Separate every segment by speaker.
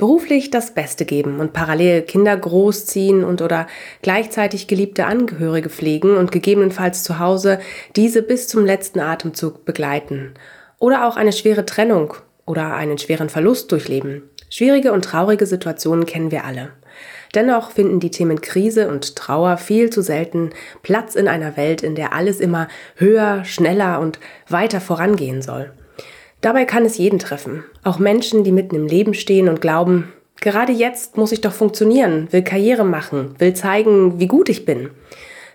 Speaker 1: beruflich das Beste geben und parallel Kinder großziehen und oder gleichzeitig geliebte Angehörige pflegen und gegebenenfalls zu Hause diese bis zum letzten Atemzug begleiten. Oder auch eine schwere Trennung oder einen schweren Verlust durchleben. Schwierige und traurige Situationen kennen wir alle. Dennoch finden die Themen Krise und Trauer viel zu selten Platz in einer Welt, in der alles immer höher, schneller und weiter vorangehen soll. Dabei kann es jeden treffen, auch Menschen, die mitten im Leben stehen und glauben, gerade jetzt muss ich doch funktionieren, will Karriere machen, will zeigen, wie gut ich bin.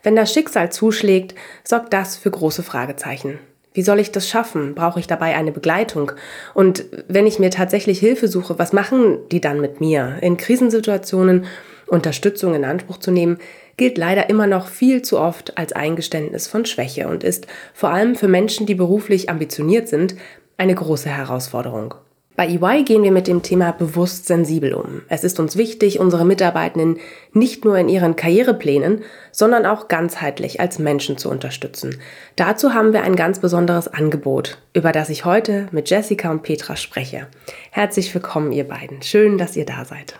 Speaker 1: Wenn das Schicksal zuschlägt, sorgt das für große Fragezeichen. Wie soll ich das schaffen? Brauche ich dabei eine Begleitung? Und wenn ich mir tatsächlich Hilfe suche, was machen die dann mit mir? In Krisensituationen Unterstützung in Anspruch zu nehmen, gilt leider immer noch viel zu oft als Eingeständnis von Schwäche und ist vor allem für Menschen, die beruflich ambitioniert sind, eine große Herausforderung. Bei EY gehen wir mit dem Thema bewusst sensibel um. Es ist uns wichtig, unsere Mitarbeitenden nicht nur in ihren Karriereplänen, sondern auch ganzheitlich als Menschen zu unterstützen. Dazu haben wir ein ganz besonderes Angebot, über das ich heute mit Jessica und Petra spreche. Herzlich willkommen, ihr beiden. Schön, dass ihr da seid.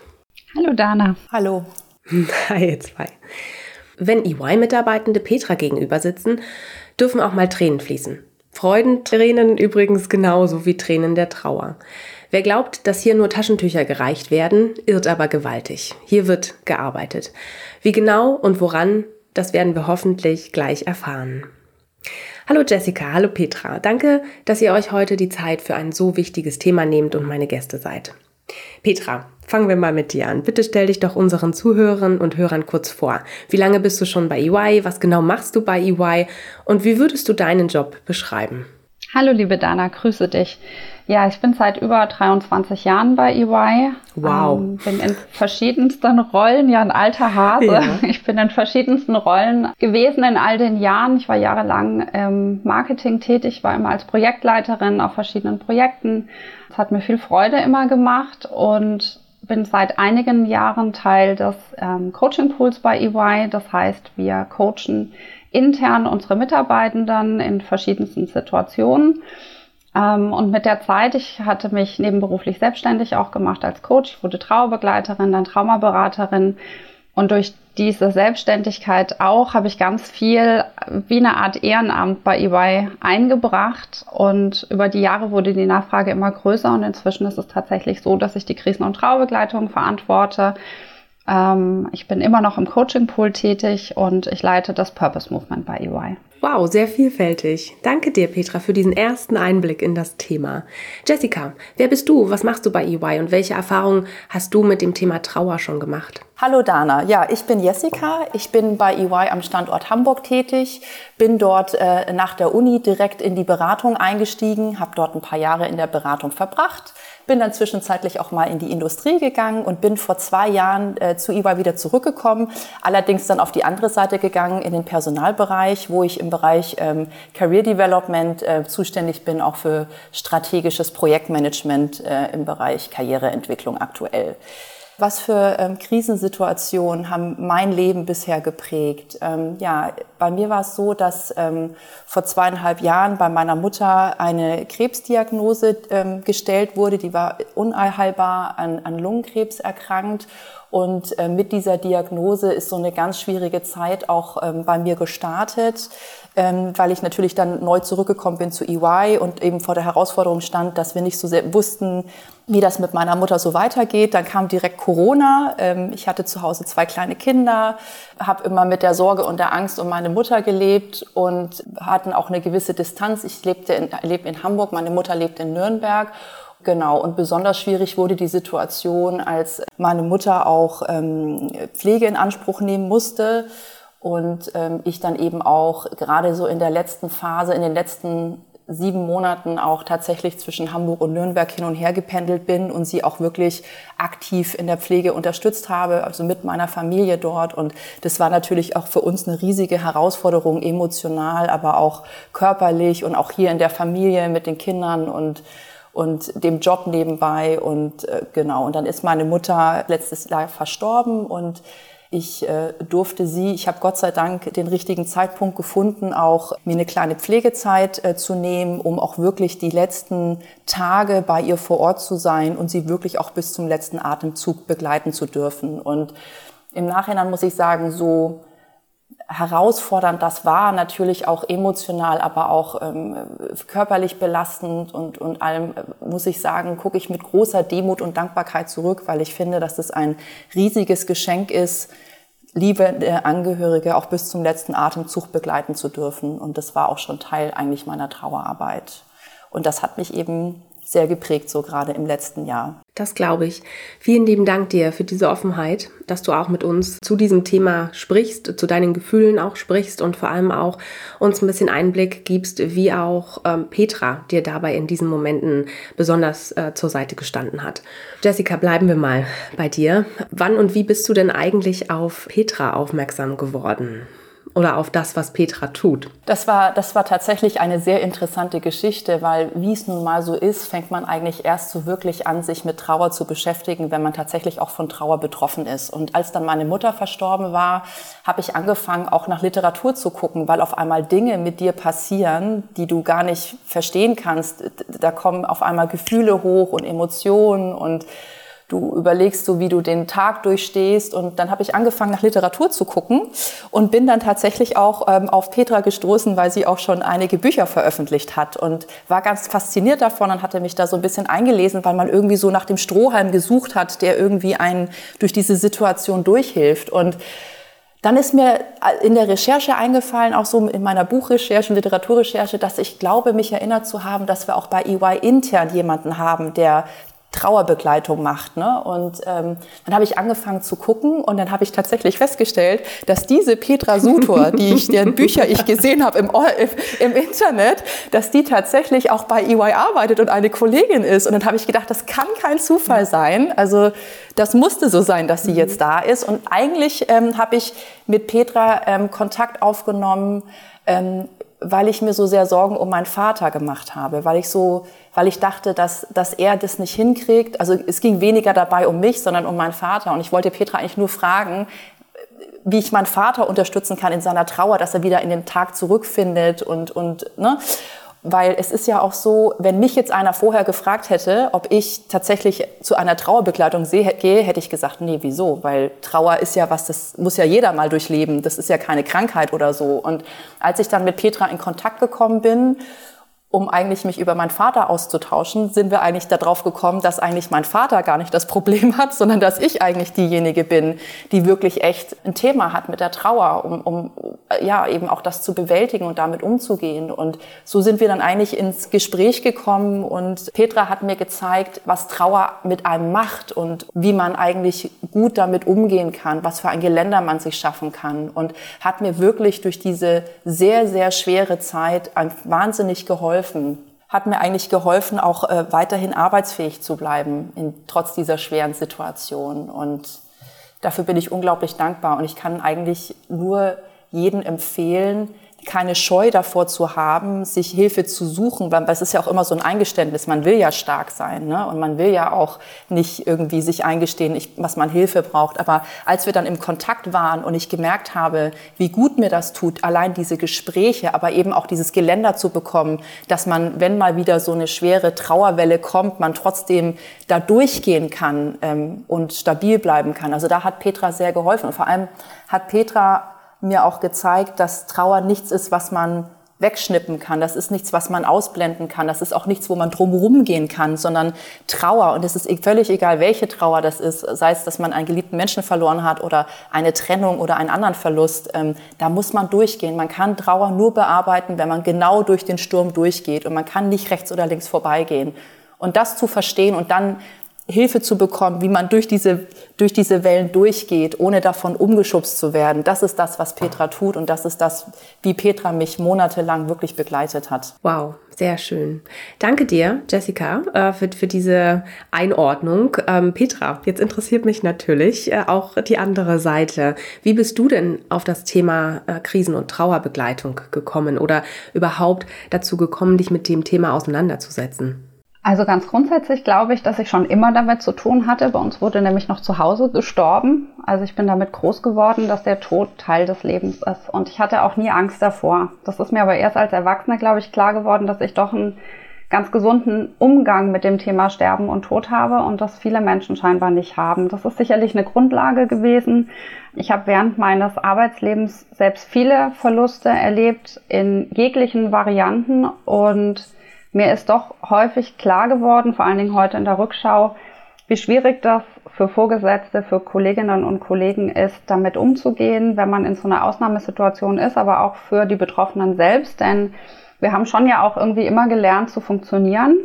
Speaker 2: Hallo Dana.
Speaker 3: Hallo.
Speaker 1: Hi, ihr zwei. Wenn EY-Mitarbeitende Petra gegenüber sitzen, dürfen auch mal Tränen fließen. Freudentränen übrigens genauso wie Tränen der Trauer. Wer glaubt, dass hier nur Taschentücher gereicht werden, irrt aber gewaltig. Hier wird gearbeitet. Wie genau und woran, das werden wir hoffentlich gleich erfahren. Hallo Jessica, hallo Petra. Danke, dass ihr euch heute die Zeit für ein so wichtiges Thema nehmt und meine Gäste seid. Petra, fangen wir mal mit dir an. Bitte stell dich doch unseren Zuhörern und Hörern kurz vor. Wie lange bist du schon bei EY? Was genau machst du bei EY? Und wie würdest du deinen Job beschreiben?
Speaker 2: Hallo liebe Dana, grüße dich. Ja, ich bin seit über 23 Jahren bei EY.
Speaker 1: Wow.
Speaker 2: Ähm, bin in verschiedensten Rollen, ja ein alter Hase. Ja. Ich bin in verschiedensten Rollen gewesen in all den Jahren. Ich war jahrelang im Marketing tätig, war immer als Projektleiterin auf verschiedenen Projekten. Es hat mir viel Freude immer gemacht und bin seit einigen Jahren Teil des ähm, Coaching Pools bei EY. Das heißt, wir coachen intern unsere Mitarbeitenden in verschiedensten Situationen. Ähm, und mit der Zeit, ich hatte mich nebenberuflich selbstständig auch gemacht als Coach. Ich wurde Traubegleiterin, dann Traumaberaterin. Und durch diese Selbstständigkeit auch habe ich ganz viel wie eine Art Ehrenamt bei EY eingebracht. Und über die Jahre wurde die Nachfrage immer größer. Und inzwischen ist es tatsächlich so, dass ich die Krisen- und Traubegleitung verantworte ähm, ich bin immer noch im Coaching Pool tätig und ich leite das Purpose Movement bei EY.
Speaker 1: Wow, sehr vielfältig. Danke dir, Petra, für diesen ersten Einblick in das Thema. Jessica, wer bist du? Was machst du bei EY und welche Erfahrungen hast du mit dem Thema Trauer schon gemacht?
Speaker 3: Hallo Dana, ja, ich bin Jessica. Ich bin bei EY am Standort Hamburg tätig, bin dort äh, nach der Uni direkt in die Beratung eingestiegen, habe dort ein paar Jahre in der Beratung verbracht bin dann zwischenzeitlich auch mal in die Industrie gegangen und bin vor zwei Jahren äh, zu EY wieder zurückgekommen. Allerdings dann auf die andere Seite gegangen in den Personalbereich, wo ich im Bereich ähm, Career Development äh, zuständig bin, auch für strategisches Projektmanagement äh, im Bereich Karriereentwicklung aktuell. Was für ähm, Krisensituationen haben mein Leben bisher geprägt? Ähm, ja, bei mir war es so, dass ähm, vor zweieinhalb Jahren bei meiner Mutter eine Krebsdiagnose ähm, gestellt wurde. Die war unheilbar an, an Lungenkrebs erkrankt. Und äh, mit dieser Diagnose ist so eine ganz schwierige Zeit auch ähm, bei mir gestartet ähm, weil ich natürlich dann neu zurückgekommen bin zu EY und eben vor der Herausforderung stand, dass wir nicht so sehr wussten, wie das mit meiner Mutter so weitergeht. Dann kam direkt Corona. Ähm, ich hatte zu Hause zwei kleine Kinder, habe immer mit der Sorge und der Angst um meine Mutter gelebt und hatten auch eine gewisse Distanz. Ich lebte in, lebe in Hamburg, meine Mutter lebt in Nürnberg. Genau, und besonders schwierig wurde die Situation, als meine Mutter auch ähm, Pflege in Anspruch nehmen musste und ähm, ich dann eben auch gerade so in der letzten Phase, in den letzten sieben Monaten auch tatsächlich zwischen Hamburg und Nürnberg hin und her gependelt bin und sie auch wirklich aktiv in der Pflege unterstützt habe, also mit meiner Familie dort. Und das war natürlich auch für uns eine riesige Herausforderung, emotional, aber auch körperlich und auch hier in der Familie mit den Kindern und und dem Job nebenbei und äh, genau und dann ist meine Mutter letztes Jahr verstorben und ich äh, durfte sie, ich habe Gott sei Dank den richtigen Zeitpunkt gefunden, auch mir eine kleine Pflegezeit äh, zu nehmen, um auch wirklich die letzten Tage bei ihr vor Ort zu sein und sie wirklich auch bis zum letzten Atemzug begleiten zu dürfen. Und im Nachhinein muss ich sagen, so herausfordernd das war, natürlich auch emotional, aber auch ähm, körperlich belastend und, und allem, äh, muss ich sagen, gucke ich mit großer Demut und Dankbarkeit zurück, weil ich finde, dass es ein riesiges Geschenk ist, liebe Angehörige auch bis zum letzten Atemzug begleiten zu dürfen. Und das war auch schon Teil eigentlich meiner Trauerarbeit. Und das hat mich eben sehr geprägt, so gerade im letzten Jahr.
Speaker 1: Das glaube ich. Vielen lieben Dank dir für diese Offenheit, dass du auch mit uns zu diesem Thema sprichst, zu deinen Gefühlen auch sprichst und vor allem auch uns ein bisschen Einblick gibst, wie auch ähm, Petra dir dabei in diesen Momenten besonders äh, zur Seite gestanden hat. Jessica, bleiben wir mal bei dir. Wann und wie bist du denn eigentlich auf Petra aufmerksam geworden? Oder auf das, was Petra tut?
Speaker 3: Das war, das war tatsächlich eine sehr interessante Geschichte, weil wie es nun mal so ist, fängt man eigentlich erst so wirklich an, sich mit Trauer zu beschäftigen, wenn man tatsächlich auch von Trauer betroffen ist. Und als dann meine Mutter verstorben war, habe ich angefangen, auch nach Literatur zu gucken, weil auf einmal Dinge mit dir passieren, die du gar nicht verstehen kannst. Da kommen auf einmal Gefühle hoch und Emotionen und du überlegst so, wie du den Tag durchstehst. Und dann habe ich angefangen, nach Literatur zu gucken und bin dann tatsächlich auch ähm, auf Petra gestoßen, weil sie auch schon einige Bücher veröffentlicht hat und war ganz fasziniert davon und hatte mich da so ein bisschen eingelesen, weil man irgendwie so nach dem Strohhalm gesucht hat, der irgendwie einen durch diese Situation durchhilft. Und dann ist mir in der Recherche eingefallen, auch so in meiner Buchrecherche und Literaturrecherche, dass ich glaube, mich erinnert zu haben, dass wir auch bei EY intern jemanden haben, der Trauerbegleitung macht. Ne? Und ähm, dann habe ich angefangen zu gucken und dann habe ich tatsächlich festgestellt, dass diese Petra Sutor, die ich, deren Bücher ich gesehen habe im, im Internet, dass die tatsächlich auch bei EY arbeitet und eine Kollegin ist. Und dann habe ich gedacht, das kann kein Zufall sein. Also das musste so sein, dass sie mhm. jetzt da ist. Und eigentlich ähm, habe ich mit Petra ähm, Kontakt aufgenommen, ähm, weil ich mir so sehr Sorgen um meinen Vater gemacht habe, weil ich so, weil ich dachte, dass, dass er das nicht hinkriegt. Also es ging weniger dabei um mich, sondern um meinen Vater. Und ich wollte Petra eigentlich nur fragen, wie ich meinen Vater unterstützen kann in seiner Trauer, dass er wieder in den Tag zurückfindet und, und, ne? Weil es ist ja auch so, wenn mich jetzt einer vorher gefragt hätte, ob ich tatsächlich zu einer Trauerbegleitung gehe, hätte ich gesagt, nee, wieso? Weil Trauer ist ja was, das muss ja jeder mal durchleben. Das ist ja keine Krankheit oder so. Und als ich dann mit Petra in Kontakt gekommen bin um eigentlich mich über meinen Vater auszutauschen, sind wir eigentlich darauf gekommen, dass eigentlich mein Vater gar nicht das Problem hat, sondern dass ich eigentlich diejenige bin, die wirklich echt ein Thema hat mit der Trauer, um, um ja eben auch das zu bewältigen und damit umzugehen. Und so sind wir dann eigentlich ins Gespräch gekommen und Petra hat mir gezeigt, was Trauer mit einem macht und wie man eigentlich gut damit umgehen kann, was für ein Geländer man sich schaffen kann und hat mir wirklich durch diese sehr, sehr schwere Zeit wahnsinnig geholfen geholfen, hat mir eigentlich geholfen, auch äh, weiterhin arbeitsfähig zu bleiben, in, trotz dieser schweren Situation. Und dafür bin ich unglaublich dankbar. Und ich kann eigentlich nur jedem empfehlen, keine Scheu davor zu haben, sich Hilfe zu suchen, weil es ist ja auch immer so ein Eingeständnis. Man will ja stark sein ne? und man will ja auch nicht irgendwie sich eingestehen, was man Hilfe braucht. Aber als wir dann im Kontakt waren und ich gemerkt habe, wie gut mir das tut, allein diese Gespräche, aber eben auch dieses Geländer zu bekommen, dass man, wenn mal wieder so eine schwere Trauerwelle kommt, man trotzdem da durchgehen kann ähm, und stabil bleiben kann. Also da hat Petra sehr geholfen und vor allem hat Petra mir auch gezeigt, dass Trauer nichts ist, was man wegschnippen kann. Das ist nichts, was man ausblenden kann. Das ist auch nichts, wo man drumherum gehen kann, sondern Trauer. Und es ist e- völlig egal, welche Trauer das ist. Sei es, dass man einen geliebten Menschen verloren hat oder eine Trennung oder einen anderen Verlust. Ähm, da muss man durchgehen. Man kann Trauer nur bearbeiten, wenn man genau durch den Sturm durchgeht. Und man kann nicht rechts oder links vorbeigehen. Und das zu verstehen und dann Hilfe zu bekommen, wie man durch diese, durch diese Wellen durchgeht, ohne davon umgeschubst zu werden. Das ist das, was Petra tut und das ist das, wie Petra mich monatelang wirklich begleitet hat.
Speaker 1: Wow, sehr schön. Danke dir, Jessica, äh, für, für diese Einordnung. Ähm, Petra, jetzt interessiert mich natürlich äh, auch die andere Seite. Wie bist du denn auf das Thema äh, Krisen- und Trauerbegleitung gekommen oder überhaupt dazu gekommen, dich mit dem Thema auseinanderzusetzen?
Speaker 2: Also ganz grundsätzlich glaube ich, dass ich schon immer damit zu tun hatte. Bei uns wurde nämlich noch zu Hause gestorben. Also ich bin damit groß geworden, dass der Tod Teil des Lebens ist. Und ich hatte auch nie Angst davor. Das ist mir aber erst als Erwachsene, glaube ich, klar geworden, dass ich doch einen ganz gesunden Umgang mit dem Thema Sterben und Tod habe und das viele Menschen scheinbar nicht haben. Das ist sicherlich eine Grundlage gewesen. Ich habe während meines Arbeitslebens selbst viele Verluste erlebt in jeglichen Varianten und mir ist doch häufig klar geworden, vor allen Dingen heute in der Rückschau, wie schwierig das für Vorgesetzte, für Kolleginnen und Kollegen ist, damit umzugehen, wenn man in so einer Ausnahmesituation ist, aber auch für die Betroffenen selbst. Denn wir haben schon ja auch irgendwie immer gelernt zu funktionieren.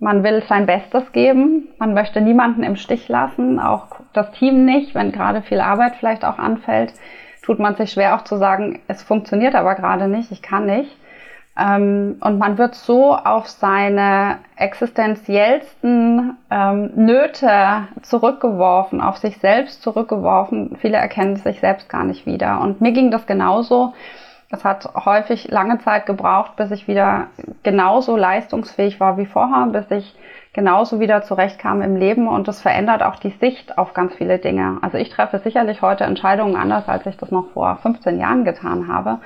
Speaker 2: Man will sein Bestes geben. Man möchte niemanden im Stich lassen, auch das Team nicht, wenn gerade viel Arbeit vielleicht auch anfällt. Tut man sich schwer auch zu sagen, es funktioniert aber gerade nicht, ich kann nicht. Ähm, und man wird so auf seine existenziellsten ähm, Nöte zurückgeworfen, auf sich selbst zurückgeworfen. Viele erkennen sich selbst gar nicht wieder. Und mir ging das genauso. Es hat häufig lange Zeit gebraucht, bis ich wieder genauso leistungsfähig war wie vorher, bis ich genauso wieder zurechtkam im Leben und das verändert auch die Sicht auf ganz viele Dinge. Also ich treffe sicherlich heute Entscheidungen anders, als ich das noch vor 15 Jahren getan habe.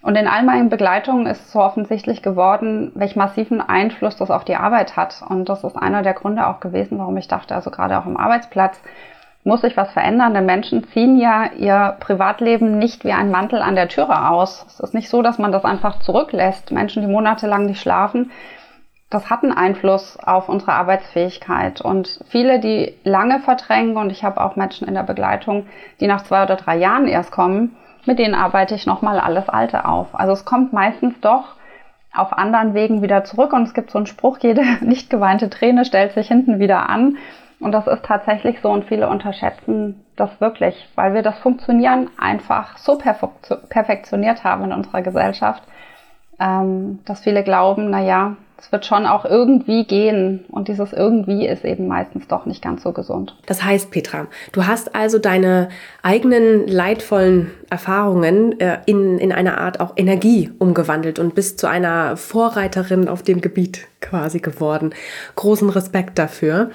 Speaker 2: Und in all meinen Begleitungen ist so offensichtlich geworden, welch massiven Einfluss das auf die Arbeit hat. Und das ist einer der Gründe auch gewesen, warum ich dachte, also gerade auch im Arbeitsplatz muss sich was verändern. Denn Menschen ziehen ja ihr Privatleben nicht wie ein Mantel an der Türe aus. Es ist nicht so, dass man das einfach zurücklässt. Menschen, die monatelang nicht schlafen, das hat einen Einfluss auf unsere Arbeitsfähigkeit. Und viele, die lange verdrängen, und ich habe auch Menschen in der Begleitung, die nach zwei oder drei Jahren erst kommen, mit denen arbeite ich nochmal alles Alte auf. Also es kommt meistens doch auf anderen Wegen wieder zurück und es gibt so einen Spruch, jede nicht geweinte Träne stellt sich hinten wieder an. Und das ist tatsächlich so und viele unterschätzen das wirklich, weil wir das Funktionieren einfach so perfektioniert haben in unserer Gesellschaft, ähm, dass viele glauben, na ja, es wird schon auch irgendwie gehen. Und dieses irgendwie ist eben meistens doch nicht ganz so gesund.
Speaker 1: Das heißt, Petra, du hast also deine eigenen leidvollen Erfahrungen äh, in, in eine Art auch Energie umgewandelt und bist zu einer Vorreiterin auf dem Gebiet quasi geworden. Großen Respekt dafür.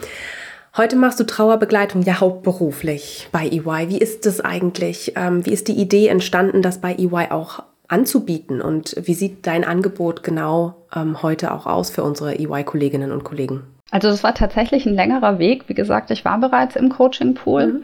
Speaker 1: Heute machst du Trauerbegleitung ja hauptberuflich bei EY. Wie ist es eigentlich? Ähm, wie ist die Idee entstanden, das bei EY auch anzubieten und wie sieht dein Angebot genau ähm, heute auch aus für unsere EY-Kolleginnen und Kollegen?
Speaker 2: Also das war tatsächlich ein längerer Weg. Wie gesagt, ich war bereits im Coaching-Pool. Mhm.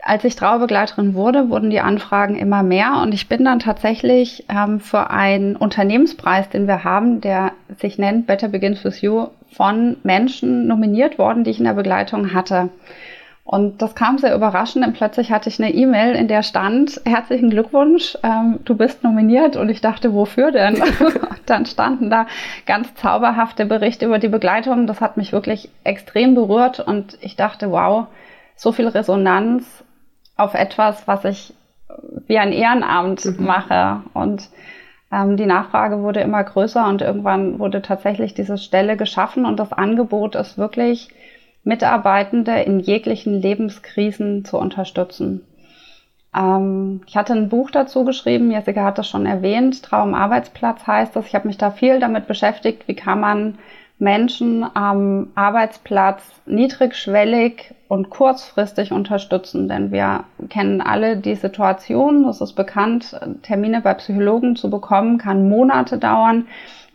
Speaker 2: Als ich Trauerbegleiterin wurde, wurden die Anfragen immer mehr und ich bin dann tatsächlich ähm, für einen Unternehmenspreis, den wir haben, der sich nennt Better Begins With You, von Menschen nominiert worden, die ich in der Begleitung hatte. Und das kam sehr überraschend, denn plötzlich hatte ich eine E-Mail, in der stand, herzlichen Glückwunsch, ähm, du bist nominiert. Und ich dachte, wofür denn? dann standen da ganz zauberhafte Berichte über die Begleitung. Das hat mich wirklich extrem berührt und ich dachte, wow, so viel Resonanz auf etwas, was ich wie ein Ehrenamt mhm. mache. Und ähm, die Nachfrage wurde immer größer und irgendwann wurde tatsächlich diese Stelle geschaffen und das Angebot ist wirklich Mitarbeitende in jeglichen Lebenskrisen zu unterstützen. Ähm, ich hatte ein Buch dazu geschrieben, Jessica hat das schon erwähnt, Traumarbeitsplatz heißt das. Ich habe mich da viel damit beschäftigt, wie kann man Menschen am Arbeitsplatz niedrigschwellig und kurzfristig unterstützen. Denn wir kennen alle die Situation, es ist bekannt, Termine bei Psychologen zu bekommen, kann Monate dauern.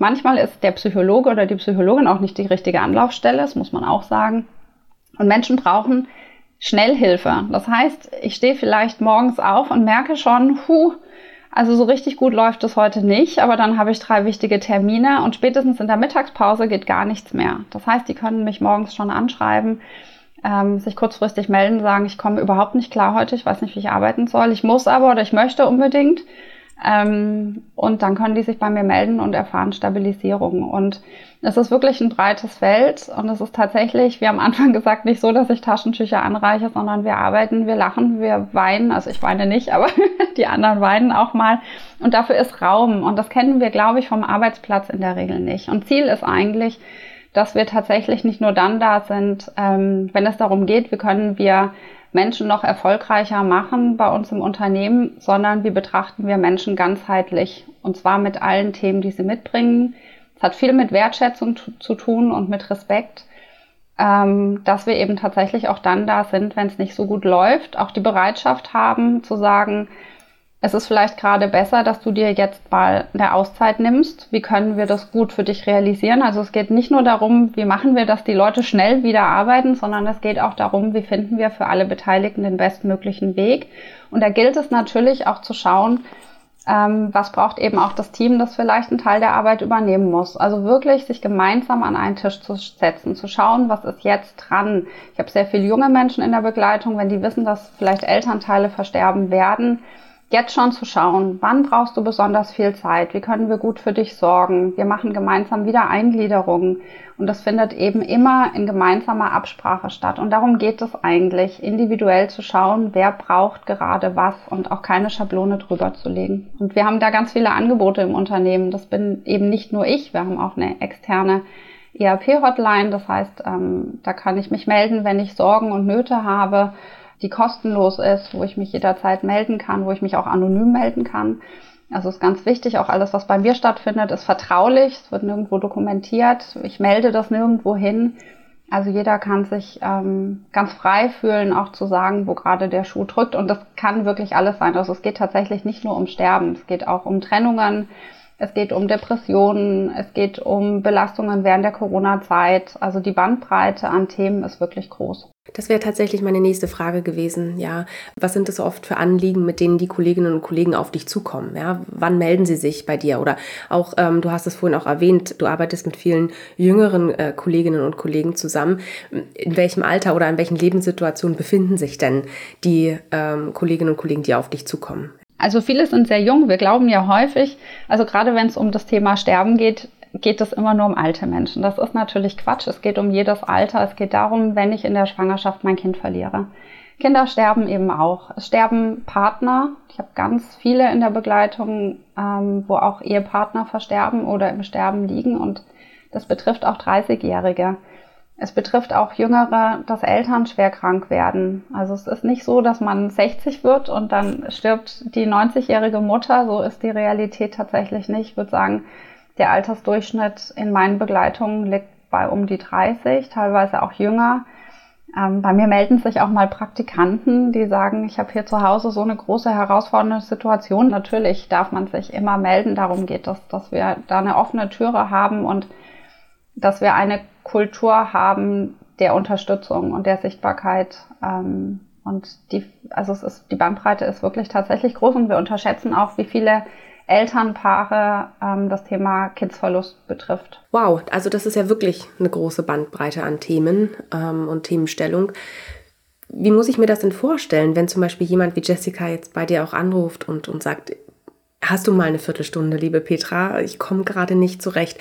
Speaker 2: Manchmal ist der Psychologe oder die Psychologin auch nicht die richtige Anlaufstelle, das muss man auch sagen. Und Menschen brauchen Schnellhilfe. Das heißt, ich stehe vielleicht morgens auf und merke schon, hu, also so richtig gut läuft es heute nicht, aber dann habe ich drei wichtige Termine und spätestens in der Mittagspause geht gar nichts mehr. Das heißt, die können mich morgens schon anschreiben, ähm, sich kurzfristig melden, sagen, ich komme überhaupt nicht klar heute, ich weiß nicht, wie ich arbeiten soll, ich muss aber oder ich möchte unbedingt. Ähm, und dann können die sich bei mir melden und erfahren Stabilisierung. Und es ist wirklich ein breites Feld und es ist tatsächlich, wie am Anfang gesagt, nicht so, dass ich Taschentücher anreiche, sondern wir arbeiten, wir lachen, wir weinen. Also ich weine nicht, aber die anderen weinen auch mal. Und dafür ist Raum. Und das kennen wir, glaube ich, vom Arbeitsplatz in der Regel nicht. Und Ziel ist eigentlich, dass wir tatsächlich nicht nur dann da sind, ähm, wenn es darum geht, wie können wir Menschen noch erfolgreicher machen bei uns im Unternehmen, sondern wie betrachten wir Menschen ganzheitlich und zwar mit allen Themen, die sie mitbringen. Es hat viel mit Wertschätzung zu tun und mit Respekt, ähm, dass wir eben tatsächlich auch dann da sind, wenn es nicht so gut läuft, auch die Bereitschaft haben zu sagen, es ist vielleicht gerade besser, dass du dir jetzt mal eine Auszeit nimmst. Wie können wir das gut für dich realisieren? Also es geht nicht nur darum, wie machen wir, dass die Leute schnell wieder arbeiten, sondern es geht auch darum, wie finden wir für alle Beteiligten den bestmöglichen Weg. Und da gilt es natürlich auch zu schauen, ähm, was braucht eben auch das Team, das vielleicht einen Teil der Arbeit übernehmen muss. Also wirklich sich gemeinsam an einen Tisch zu setzen, zu schauen, was ist jetzt dran. Ich habe sehr viele junge Menschen in der Begleitung, wenn die wissen, dass vielleicht Elternteile versterben werden jetzt schon zu schauen, wann brauchst du besonders viel Zeit, wie können wir gut für dich sorgen. Wir machen gemeinsam wieder Eingliederungen und das findet eben immer in gemeinsamer Absprache statt. Und darum geht es eigentlich, individuell zu schauen, wer braucht gerade was und auch keine Schablone drüber zu legen. Und wir haben da ganz viele Angebote im Unternehmen. Das bin eben nicht nur ich, wir haben auch eine externe ERP-Hotline. Das heißt, ähm, da kann ich mich melden, wenn ich Sorgen und Nöte habe die kostenlos ist, wo ich mich jederzeit melden kann, wo ich mich auch anonym melden kann. Also ist ganz wichtig, auch alles, was bei mir stattfindet, ist vertraulich, es wird nirgendwo dokumentiert, ich melde das nirgendwo hin. Also jeder kann sich ähm, ganz frei fühlen, auch zu sagen, wo gerade der Schuh drückt. Und das kann wirklich alles sein. Also es geht tatsächlich nicht nur um Sterben, es geht auch um Trennungen, es geht um Depressionen, es geht um Belastungen während der Corona-Zeit. Also die Bandbreite an Themen ist wirklich groß.
Speaker 1: Das wäre tatsächlich meine nächste Frage gewesen. Ja, was sind so oft für Anliegen, mit denen die Kolleginnen und Kollegen auf dich zukommen? Ja, wann melden sie sich bei dir? Oder auch, ähm, du hast es vorhin auch erwähnt, du arbeitest mit vielen jüngeren äh, Kolleginnen und Kollegen zusammen. In welchem Alter oder in welchen Lebenssituationen befinden sich denn die ähm, Kolleginnen und Kollegen, die auf dich zukommen?
Speaker 2: Also viele sind sehr jung. Wir glauben ja häufig, also gerade wenn es um das Thema Sterben geht, geht es immer nur um alte Menschen. Das ist natürlich Quatsch. Es geht um jedes Alter. Es geht darum, wenn ich in der Schwangerschaft mein Kind verliere. Kinder sterben eben auch. Es sterben Partner. Ich habe ganz viele in der Begleitung, ähm, wo auch Ehepartner versterben oder im Sterben liegen. Und das betrifft auch 30-Jährige. Es betrifft auch Jüngere, dass Eltern schwer krank werden. Also es ist nicht so, dass man 60 wird und dann stirbt die 90-jährige Mutter. So ist die Realität tatsächlich nicht. Ich würde sagen, der Altersdurchschnitt in meinen Begleitungen liegt bei um die 30, teilweise auch jünger. Ähm, bei mir melden sich auch mal Praktikanten, die sagen, ich habe hier zu Hause so eine große herausfordernde Situation. Natürlich darf man sich immer melden. Darum geht es, dass wir da eine offene Türe haben und dass wir eine Kultur haben der Unterstützung und der Sichtbarkeit. Ähm, und die, also es ist, die Bandbreite ist wirklich tatsächlich groß und wir unterschätzen auch, wie viele Elternpaare ähm, das Thema Kindsverlust betrifft.
Speaker 1: Wow, also das ist ja wirklich eine große Bandbreite an Themen ähm, und Themenstellung. Wie muss ich mir das denn vorstellen, wenn zum Beispiel jemand wie Jessica jetzt bei dir auch anruft und, und sagt, hast du mal eine Viertelstunde, liebe Petra, ich komme gerade nicht zurecht.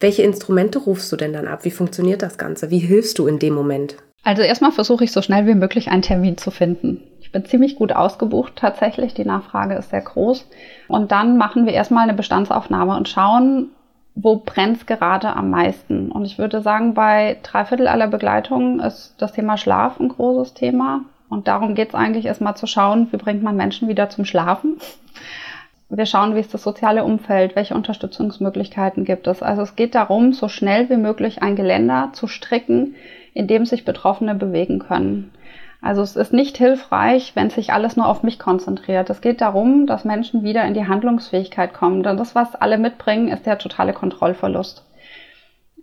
Speaker 1: Welche Instrumente rufst du denn dann ab? Wie funktioniert das Ganze? Wie hilfst du in dem Moment?
Speaker 2: Also erstmal versuche ich so schnell wie möglich einen Termin zu finden. Ich bin ziemlich gut ausgebucht tatsächlich. Die Nachfrage ist sehr groß. Und dann machen wir erstmal eine Bestandsaufnahme und schauen, wo brennt es gerade am meisten. Und ich würde sagen, bei drei Viertel aller Begleitungen ist das Thema Schlaf ein großes Thema. Und darum geht es eigentlich erstmal zu schauen, wie bringt man Menschen wieder zum Schlafen. Wir schauen, wie ist das soziale Umfeld, welche Unterstützungsmöglichkeiten gibt es. Also es geht darum, so schnell wie möglich ein Geländer zu stricken, in dem sich Betroffene bewegen können. Also es ist nicht hilfreich, wenn sich alles nur auf mich konzentriert. Es geht darum, dass Menschen wieder in die Handlungsfähigkeit kommen. Denn das, was alle mitbringen, ist der totale Kontrollverlust.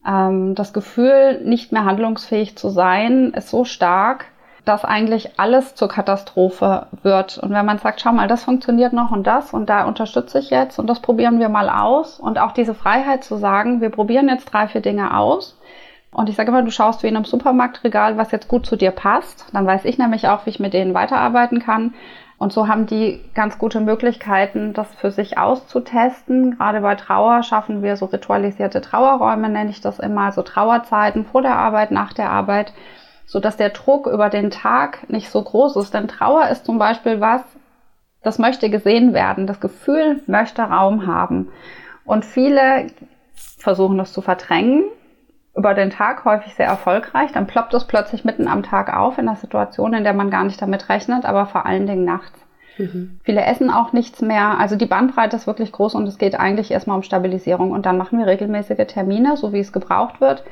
Speaker 2: Ähm, das Gefühl, nicht mehr handlungsfähig zu sein, ist so stark, dass eigentlich alles zur Katastrophe wird. Und wenn man sagt, schau mal, das funktioniert noch und das und da unterstütze ich jetzt und das probieren wir mal aus und auch diese Freiheit zu sagen, wir probieren jetzt drei, vier Dinge aus. Und ich sage immer, du schaust wie in einem Supermarktregal, was jetzt gut zu dir passt. Dann weiß ich nämlich auch, wie ich mit denen weiterarbeiten kann. Und so haben die ganz gute Möglichkeiten, das für sich auszutesten. Gerade bei Trauer schaffen wir so ritualisierte Trauerräume, nenne ich das immer, so Trauerzeiten vor der Arbeit, nach der Arbeit, so dass der Druck über den Tag nicht so groß ist. Denn Trauer ist zum Beispiel was, das möchte gesehen werden. Das Gefühl möchte Raum haben. Und viele versuchen das zu verdrängen, über den Tag häufig sehr erfolgreich. Dann ploppt es plötzlich mitten am Tag auf in einer Situation, in der man gar nicht damit rechnet, aber vor allen Dingen nachts. Mhm. Viele essen auch nichts mehr. Also die Bandbreite ist wirklich groß und es geht eigentlich erstmal um Stabilisierung. Und dann machen wir regelmäßige Termine, so wie es gebraucht wird.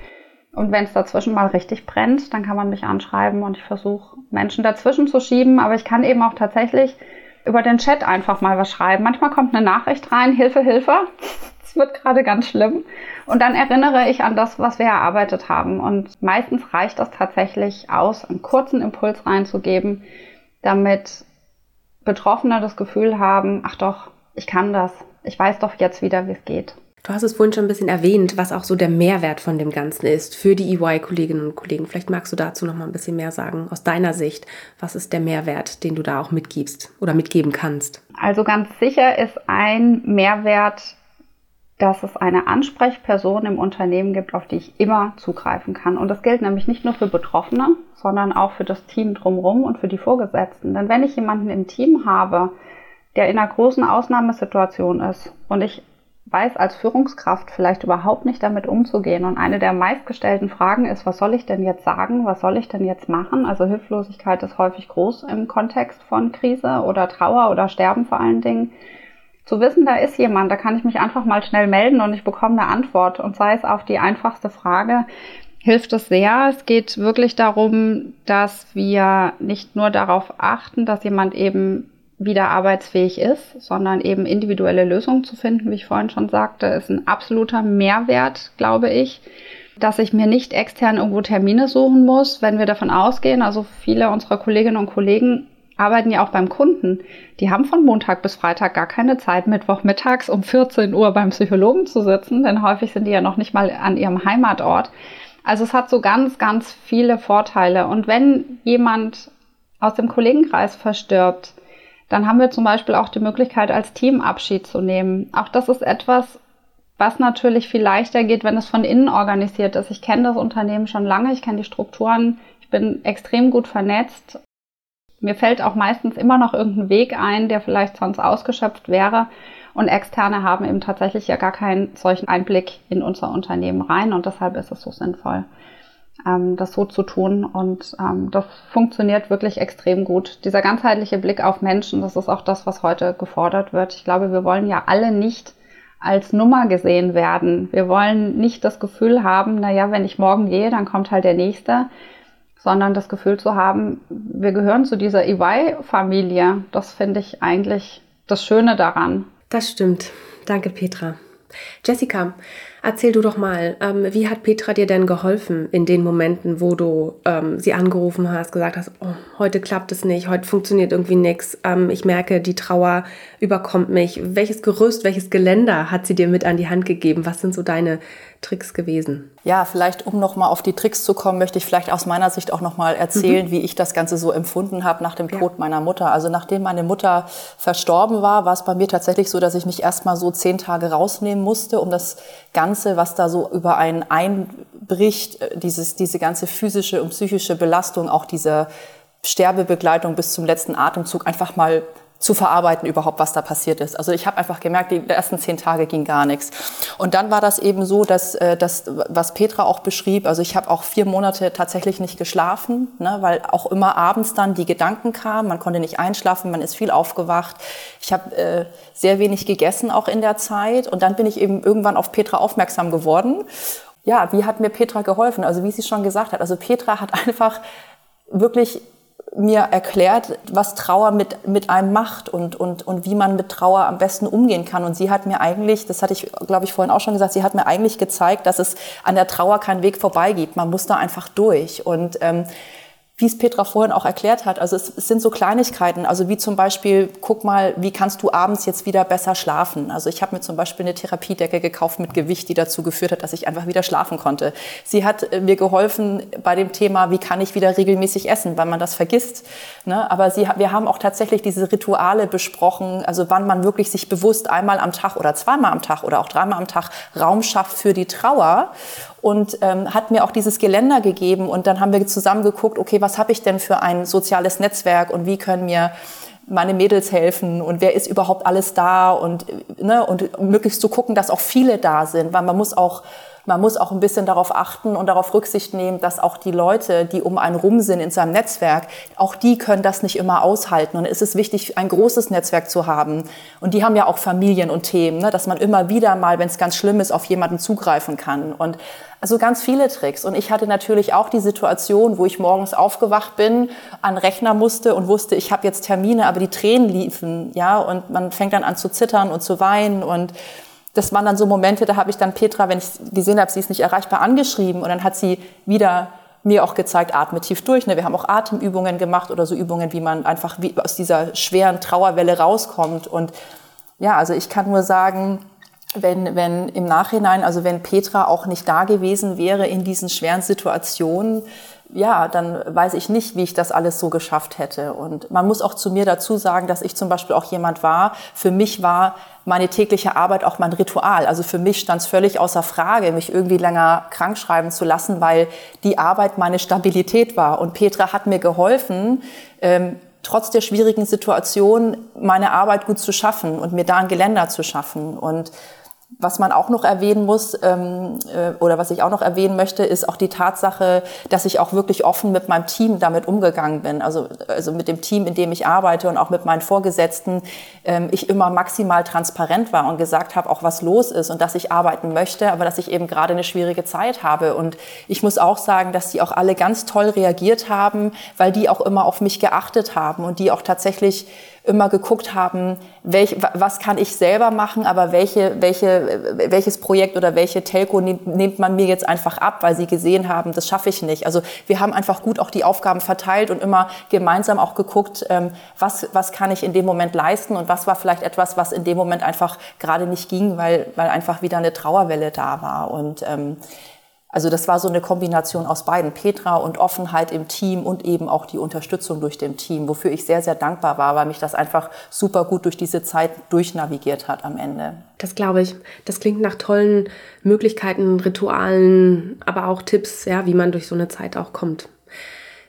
Speaker 2: Und wenn es dazwischen mal richtig brennt, dann kann man mich anschreiben und ich versuche Menschen dazwischen zu schieben. Aber ich kann eben auch tatsächlich über den Chat einfach mal was schreiben. Manchmal kommt eine Nachricht rein, Hilfe, Hilfe es wird gerade ganz schlimm. Und dann erinnere ich an das, was wir erarbeitet haben. Und meistens reicht das tatsächlich aus, einen kurzen Impuls reinzugeben, damit Betroffene das Gefühl haben, ach doch, ich kann das. Ich weiß doch jetzt wieder, wie es geht.
Speaker 1: Du hast es vorhin schon ein bisschen erwähnt, was auch so der Mehrwert von dem Ganzen ist für die EY-Kolleginnen und Kollegen. Vielleicht magst du dazu noch mal ein bisschen mehr sagen, aus deiner Sicht. Was ist der Mehrwert, den du da auch mitgibst oder mitgeben kannst?
Speaker 2: Also ganz sicher ist ein Mehrwert dass es eine Ansprechperson im Unternehmen gibt, auf die ich immer zugreifen kann. Und das gilt nämlich nicht nur für Betroffene, sondern auch für das Team drumherum und für die Vorgesetzten. Denn wenn ich jemanden im Team habe, der in einer großen Ausnahmesituation ist und ich weiß als Führungskraft vielleicht überhaupt nicht damit umzugehen und eine der meistgestellten Fragen ist, was soll ich denn jetzt sagen, was soll ich denn jetzt machen? Also Hilflosigkeit ist häufig groß im Kontext von Krise oder Trauer oder Sterben vor allen Dingen zu wissen, da ist jemand, da kann ich mich einfach mal schnell melden und ich bekomme eine Antwort. Und sei es auf die einfachste Frage, hilft es sehr. Es geht wirklich darum, dass wir nicht nur darauf achten, dass jemand eben wieder arbeitsfähig ist, sondern eben individuelle Lösungen zu finden, wie ich vorhin schon sagte, ist ein absoluter Mehrwert, glaube ich, dass ich mir nicht extern irgendwo Termine suchen muss, wenn wir davon ausgehen, also viele unserer Kolleginnen und Kollegen arbeiten ja auch beim Kunden. Die haben von Montag bis Freitag gar keine Zeit, Mittwochmittags um 14 Uhr beim Psychologen zu sitzen, denn häufig sind die ja noch nicht mal an ihrem Heimatort. Also es hat so ganz, ganz viele Vorteile. Und wenn jemand aus dem Kollegenkreis verstirbt, dann haben wir zum Beispiel auch die Möglichkeit, als Team Abschied zu nehmen. Auch das ist etwas, was natürlich viel leichter geht, wenn es von innen organisiert ist. Ich kenne das Unternehmen schon lange, ich kenne die Strukturen, ich bin extrem gut vernetzt mir fällt auch meistens immer noch irgendein Weg ein, der vielleicht sonst ausgeschöpft wäre. Und Externe haben eben tatsächlich ja gar keinen solchen Einblick in unser Unternehmen rein. Und deshalb ist es so sinnvoll, ähm, das so zu tun. Und ähm, das funktioniert wirklich extrem gut. Dieser ganzheitliche Blick auf Menschen, das ist auch das, was heute gefordert wird. Ich glaube, wir wollen ja alle nicht als Nummer gesehen werden. Wir wollen nicht das Gefühl haben, naja, wenn ich morgen gehe, dann kommt halt der nächste sondern das Gefühl zu haben, wir gehören zu dieser EY-Familie. Das finde ich eigentlich das Schöne daran.
Speaker 1: Das stimmt. Danke, Petra. Jessica, erzähl du doch mal, ähm, wie hat Petra dir denn geholfen in den Momenten, wo du ähm, sie angerufen hast, gesagt hast, oh, heute klappt es nicht, heute funktioniert irgendwie nichts, ähm, ich merke, die Trauer überkommt mich. Welches Gerüst, welches Geländer hat sie dir mit an die Hand gegeben? Was sind so deine Tricks gewesen?
Speaker 3: Ja, vielleicht um nochmal auf die Tricks zu kommen, möchte ich vielleicht aus meiner Sicht auch nochmal erzählen, mhm. wie ich das Ganze so empfunden habe nach dem Tod ja. meiner Mutter. Also nachdem meine Mutter verstorben war, war es bei mir tatsächlich so, dass ich mich erstmal so zehn Tage rausnehmen musste, um das Ganze, was da so über einen einbricht, äh, dieses, diese ganze physische und psychische Belastung, auch diese Sterbebegleitung bis zum letzten Atemzug einfach mal zu verarbeiten überhaupt, was da passiert ist. Also ich habe einfach gemerkt, die ersten zehn Tage ging gar nichts. Und dann war das eben so, dass äh, das, was Petra auch beschrieb, also ich habe auch vier Monate tatsächlich nicht geschlafen, ne, weil auch immer abends dann die Gedanken kamen, man konnte nicht einschlafen, man ist viel aufgewacht. Ich habe äh, sehr wenig gegessen auch in der Zeit und dann bin ich eben irgendwann auf Petra aufmerksam geworden. Ja, wie hat mir Petra geholfen? Also wie sie schon gesagt hat, also Petra hat einfach wirklich mir erklärt, was Trauer mit, mit einem macht und, und, und wie man mit Trauer am besten umgehen kann. Und sie hat mir eigentlich, das hatte ich, glaube ich, vorhin auch schon gesagt, sie hat mir eigentlich gezeigt, dass es an der Trauer keinen Weg vorbei gibt. Man muss da einfach durch. Und ähm, wie es Petra vorhin auch erklärt hat, also es, es, sind so Kleinigkeiten, also wie zum Beispiel, guck mal, wie kannst du abends jetzt wieder besser schlafen? Also ich habe mir zum Beispiel eine Therapiedecke gekauft mit Gewicht, die dazu geführt hat, dass ich einfach wieder schlafen konnte. Sie hat äh, mir geholfen bei dem Thema, wie kann ich wieder regelmäßig essen, weil man das vergisst. Ne? Aber sie, wir haben auch tatsächlich diese Rituale besprochen, also wann man wirklich sich bewusst einmal am Tag oder zweimal am Tag oder auch dreimal am Tag Raum schafft für die Trauer und ähm, hat mir auch dieses Geländer gegeben. Und dann haben wir zusammen geguckt, okay, was habe ich denn für ein soziales Netzwerk und wie können mir meine Mädels helfen und wer ist überhaupt alles da und, ne, und möglichst zu gucken, dass auch viele da sind, weil man muss auch man muss auch ein bisschen darauf achten und darauf Rücksicht nehmen, dass auch die Leute, die um einen rum sind in seinem Netzwerk, auch die können das nicht immer aushalten. Und es ist wichtig, ein großes Netzwerk zu haben. Und die haben ja auch Familien und Themen, ne, dass man immer wieder mal, wenn es ganz schlimm ist, auf jemanden zugreifen kann. Und also ganz viele Tricks. Und ich hatte natürlich auch die Situation, wo ich morgens aufgewacht bin, an Rechner musste und wusste, ich habe jetzt Termine, aber die Tränen liefen, ja, und man fängt dann an zu zittern und zu weinen und das waren dann so Momente, da habe ich dann Petra, wenn ich gesehen habe, sie ist nicht erreichbar, angeschrieben und dann hat sie wieder mir auch gezeigt, atme tief durch. Ne? Wir haben auch Atemübungen gemacht oder so Übungen, wie man einfach wie aus dieser schweren Trauerwelle rauskommt. Und ja, also ich kann nur sagen, wenn, wenn im Nachhinein, also wenn Petra auch nicht da gewesen wäre in diesen schweren Situationen, ja, dann weiß ich nicht, wie ich das alles so geschafft hätte. Und man muss auch zu mir dazu sagen, dass ich zum Beispiel auch jemand war, für mich war meine tägliche Arbeit auch mein Ritual. Also für mich stand es völlig außer Frage, mich irgendwie länger krank schreiben zu lassen, weil die Arbeit meine Stabilität war. Und Petra hat mir geholfen, ähm, trotz der schwierigen Situation meine Arbeit gut zu schaffen und mir da ein Geländer zu schaffen. Und was man auch noch erwähnen muss ähm, äh, oder was ich auch noch erwähnen möchte, ist auch die Tatsache, dass ich auch wirklich offen mit meinem Team damit umgegangen bin. Also, also mit dem Team, in dem ich arbeite und auch mit meinen Vorgesetzten, ähm, ich immer maximal transparent war und gesagt habe, auch was los ist und dass ich arbeiten möchte, aber dass ich eben gerade eine schwierige Zeit habe. Und ich muss auch sagen, dass die auch alle ganz toll reagiert haben, weil die auch immer auf mich geachtet haben und die auch tatsächlich immer geguckt haben, welch, was kann ich selber machen, aber welche, welche, welches Projekt oder welche Telco nimmt, nimmt man mir jetzt einfach ab, weil sie gesehen haben, das schaffe ich nicht. Also wir haben einfach gut auch die Aufgaben verteilt und immer gemeinsam auch geguckt, ähm, was, was kann ich in dem Moment leisten und was war vielleicht etwas, was in dem Moment einfach gerade nicht ging, weil, weil einfach wieder eine Trauerwelle da war. Und ähm, also das war so eine Kombination aus beiden, Petra und Offenheit im Team und eben auch die Unterstützung durch dem Team, wofür ich sehr, sehr dankbar war, weil mich das einfach super gut durch diese Zeit durchnavigiert hat am Ende.
Speaker 1: Das glaube ich. Das klingt nach tollen Möglichkeiten, Ritualen, aber auch Tipps, ja, wie man durch so eine Zeit auch kommt.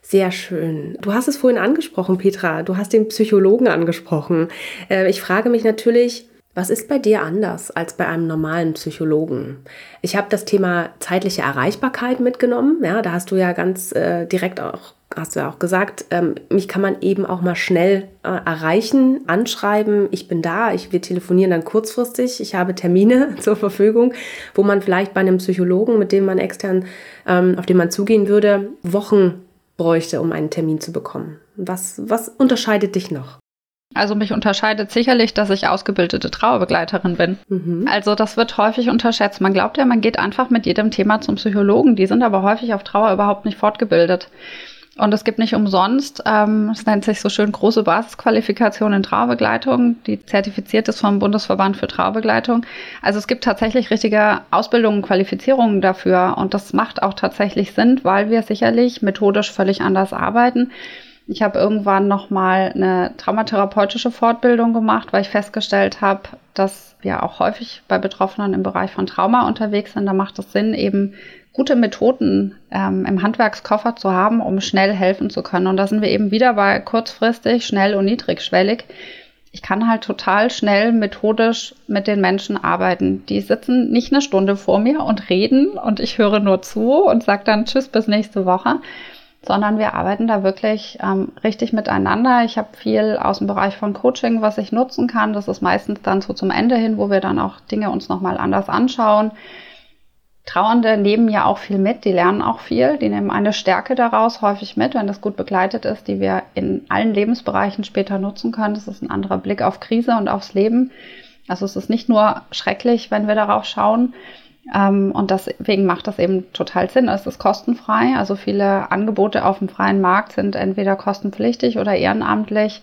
Speaker 1: Sehr schön. Du hast es vorhin angesprochen, Petra. Du hast den Psychologen angesprochen. Äh, ich frage mich natürlich, was ist bei dir anders als bei einem normalen Psychologen? Ich habe das Thema zeitliche Erreichbarkeit mitgenommen. Ja, da hast du ja ganz äh, direkt auch, hast du ja auch gesagt, ähm, mich kann man eben auch mal schnell äh, erreichen, anschreiben. Ich bin da, ich, wir telefonieren dann kurzfristig. Ich habe Termine zur Verfügung, wo man vielleicht bei einem Psychologen, mit dem man extern, ähm, auf den man zugehen würde, Wochen bräuchte, um einen Termin zu bekommen. Was, was unterscheidet dich noch?
Speaker 2: Also mich unterscheidet sicherlich, dass ich ausgebildete Trauerbegleiterin bin. Mhm. Also das wird häufig unterschätzt. Man glaubt ja, man geht einfach mit jedem Thema zum Psychologen. Die sind aber häufig auf Trauer überhaupt nicht fortgebildet. Und es gibt nicht umsonst, ähm, es nennt sich so schön große Basisqualifikation in Trauerbegleitung, die zertifiziert ist vom Bundesverband für Trauerbegleitung. Also es gibt tatsächlich richtige Ausbildungen, Qualifizierungen dafür und das macht auch tatsächlich Sinn, weil wir sicherlich methodisch völlig anders arbeiten. Ich habe irgendwann nochmal eine traumatherapeutische Fortbildung gemacht, weil ich festgestellt habe, dass wir auch häufig bei Betroffenen im Bereich von Trauma unterwegs sind. Da macht es Sinn, eben gute Methoden ähm, im Handwerkskoffer zu haben, um schnell helfen zu können. Und da sind wir eben wieder bei kurzfristig, schnell und niedrigschwellig. Ich kann halt total schnell methodisch mit den Menschen arbeiten. Die sitzen nicht eine Stunde vor mir und reden und ich höre nur zu und sage dann Tschüss bis nächste Woche, sondern wir arbeiten da wirklich ähm, richtig miteinander. Ich habe viel aus dem Bereich von Coaching, was ich nutzen kann. Das ist meistens dann so zum Ende hin, wo wir dann auch Dinge uns nochmal anders anschauen. Trauernde nehmen ja auch viel mit, die lernen auch viel, die nehmen eine Stärke daraus häufig mit, wenn das gut begleitet ist, die wir in allen Lebensbereichen später nutzen können. Das ist ein anderer Blick auf Krise und aufs Leben. Also es ist nicht nur schrecklich, wenn wir darauf schauen, Ähm, und deswegen macht das eben total Sinn. Es ist kostenfrei. Also viele Angebote auf dem freien Markt sind entweder kostenpflichtig oder ehrenamtlich.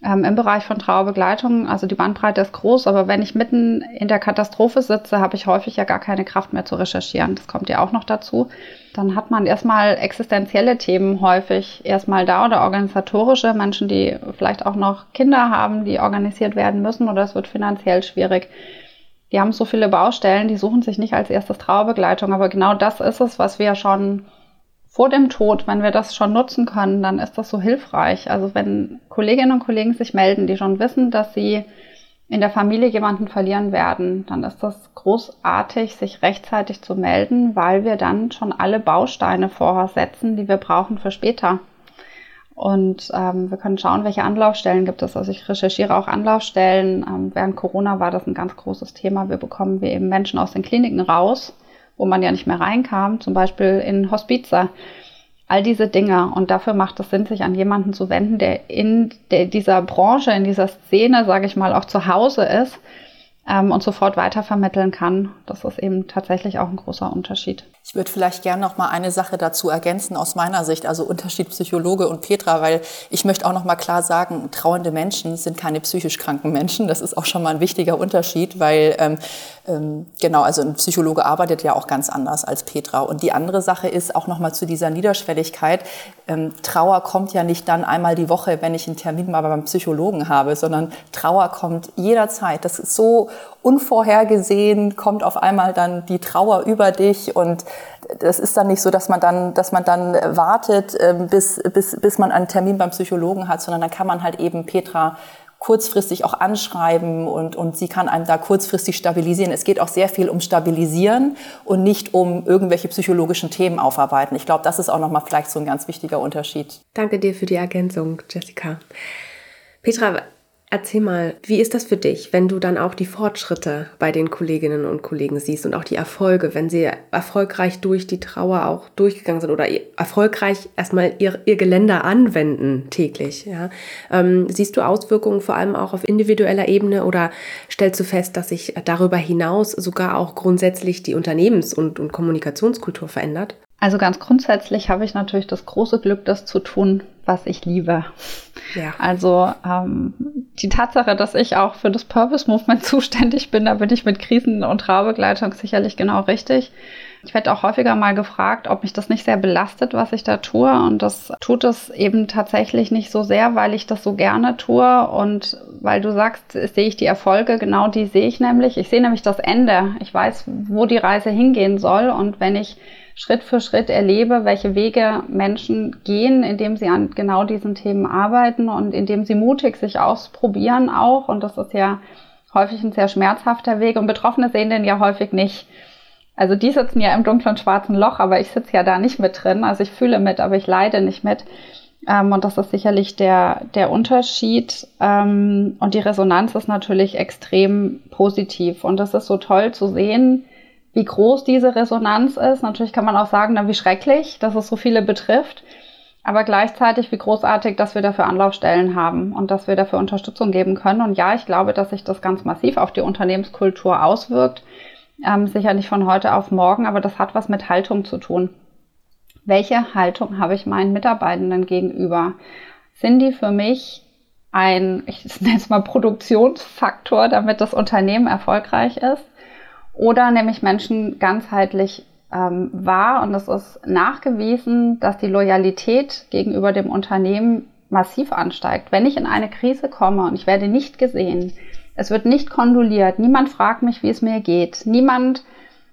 Speaker 2: Ähm, Im Bereich von Trauerbegleitung, also die Bandbreite ist groß, aber wenn ich mitten in der Katastrophe sitze, habe ich häufig ja gar keine Kraft mehr zu recherchieren. Das kommt ja auch noch dazu. Dann hat man erstmal existenzielle Themen häufig erstmal da oder organisatorische Menschen, die vielleicht auch noch Kinder haben, die organisiert werden müssen oder es wird finanziell schwierig. Die haben so viele Baustellen, die suchen sich nicht als erstes Trauerbegleitung, aber genau das ist es, was wir schon vor dem Tod, wenn wir das schon nutzen können, dann ist das so hilfreich. Also wenn Kolleginnen und Kollegen sich melden, die schon wissen, dass sie in der Familie jemanden verlieren werden, dann ist das großartig, sich rechtzeitig zu melden, weil wir dann schon alle Bausteine vorher setzen, die wir brauchen für später. Und ähm, wir können schauen, welche Anlaufstellen gibt es. Also ich recherchiere auch Anlaufstellen. Ähm, während Corona war das ein ganz großes Thema. Wir bekommen wir eben Menschen aus den Kliniken raus wo man ja nicht mehr reinkam, zum Beispiel in Hospize. All diese Dinge. Und dafür macht es Sinn, sich an jemanden zu wenden, der in der, dieser Branche, in dieser Szene, sage ich mal, auch zu Hause ist ähm, und sofort weitervermitteln kann. Das ist eben tatsächlich auch ein großer Unterschied.
Speaker 3: Ich würde vielleicht gerne noch mal eine Sache dazu ergänzen aus meiner Sicht, also Unterschied Psychologe und Petra, weil ich möchte auch noch mal klar sagen, trauernde Menschen sind keine psychisch kranken Menschen. Das ist auch schon mal ein wichtiger Unterschied, weil ähm, ähm, genau, also ein Psychologe arbeitet ja auch ganz anders als Petra. Und die andere Sache ist auch noch mal zu dieser Niederschwelligkeit. Ähm, Trauer kommt ja nicht dann einmal die Woche, wenn ich einen Termin mal beim Psychologen habe, sondern Trauer kommt jederzeit. Das ist so unvorhergesehen kommt auf einmal dann die Trauer über dich und das ist dann nicht so, dass man dann, dass man dann wartet, ähm, bis, bis, bis man einen Termin beim Psychologen hat, sondern dann kann man halt eben Petra kurzfristig auch anschreiben und, und sie kann einem da kurzfristig stabilisieren. Es geht auch sehr viel um Stabilisieren und nicht um irgendwelche psychologischen Themen aufarbeiten. Ich glaube, das ist auch nochmal vielleicht so ein ganz wichtiger Unterschied.
Speaker 1: Danke dir für die Ergänzung, Jessica. Petra, Erzähl mal, wie ist das für dich, wenn du dann auch die Fortschritte bei den Kolleginnen und Kollegen siehst und auch die Erfolge, wenn sie erfolgreich durch die Trauer auch durchgegangen sind oder erfolgreich erstmal ihr, ihr Geländer anwenden täglich? Ja? Ähm, siehst du Auswirkungen vor allem auch auf individueller Ebene oder stellst du fest, dass sich darüber hinaus sogar auch grundsätzlich die Unternehmens- und, und Kommunikationskultur verändert?
Speaker 2: Also ganz grundsätzlich habe ich natürlich das große Glück, das zu tun, was ich liebe. Ja. Also ähm, die Tatsache, dass ich auch für das Purpose Movement zuständig bin, da bin ich mit Krisen- und Traubegleitung sicherlich genau richtig. Ich werde auch häufiger mal gefragt, ob mich das nicht sehr belastet, was ich da tue. Und das tut es eben tatsächlich nicht so sehr, weil ich das so gerne tue. Und weil du sagst, sehe ich die Erfolge, genau die sehe ich nämlich. Ich sehe nämlich das Ende. Ich weiß, wo die Reise hingehen soll. Und wenn ich Schritt für Schritt erlebe, welche Wege Menschen gehen, indem sie an genau diesen Themen arbeiten und indem sie mutig sich ausprobieren auch. Und das ist ja häufig ein sehr schmerzhafter Weg. Und Betroffene sehen den ja häufig nicht. Also die sitzen ja im dunklen schwarzen Loch, aber ich sitze ja da nicht mit drin. Also ich fühle mit, aber ich leide nicht mit. Ähm, und das ist sicherlich der, der Unterschied. Ähm, und die Resonanz ist natürlich extrem positiv. Und das ist so toll zu sehen, wie groß diese Resonanz ist. Natürlich kann man auch sagen, na, wie schrecklich, dass es so viele betrifft. Aber gleichzeitig, wie großartig, dass wir dafür Anlaufstellen haben und dass wir dafür Unterstützung geben können. Und ja, ich glaube, dass sich das ganz massiv auf die Unternehmenskultur auswirkt. Ähm, sicher von heute auf morgen, aber das hat was mit Haltung zu tun. Welche Haltung habe ich meinen Mitarbeitenden gegenüber? Sind die für mich ein, ich nenne es mal Produktionsfaktor, damit das Unternehmen erfolgreich ist? Oder nehme ich Menschen ganzheitlich ähm, wahr und es ist nachgewiesen, dass die Loyalität gegenüber dem Unternehmen massiv ansteigt. Wenn ich in eine Krise komme und ich werde nicht gesehen, es wird nicht kondoliert. Niemand fragt mich, wie es mir geht. Niemand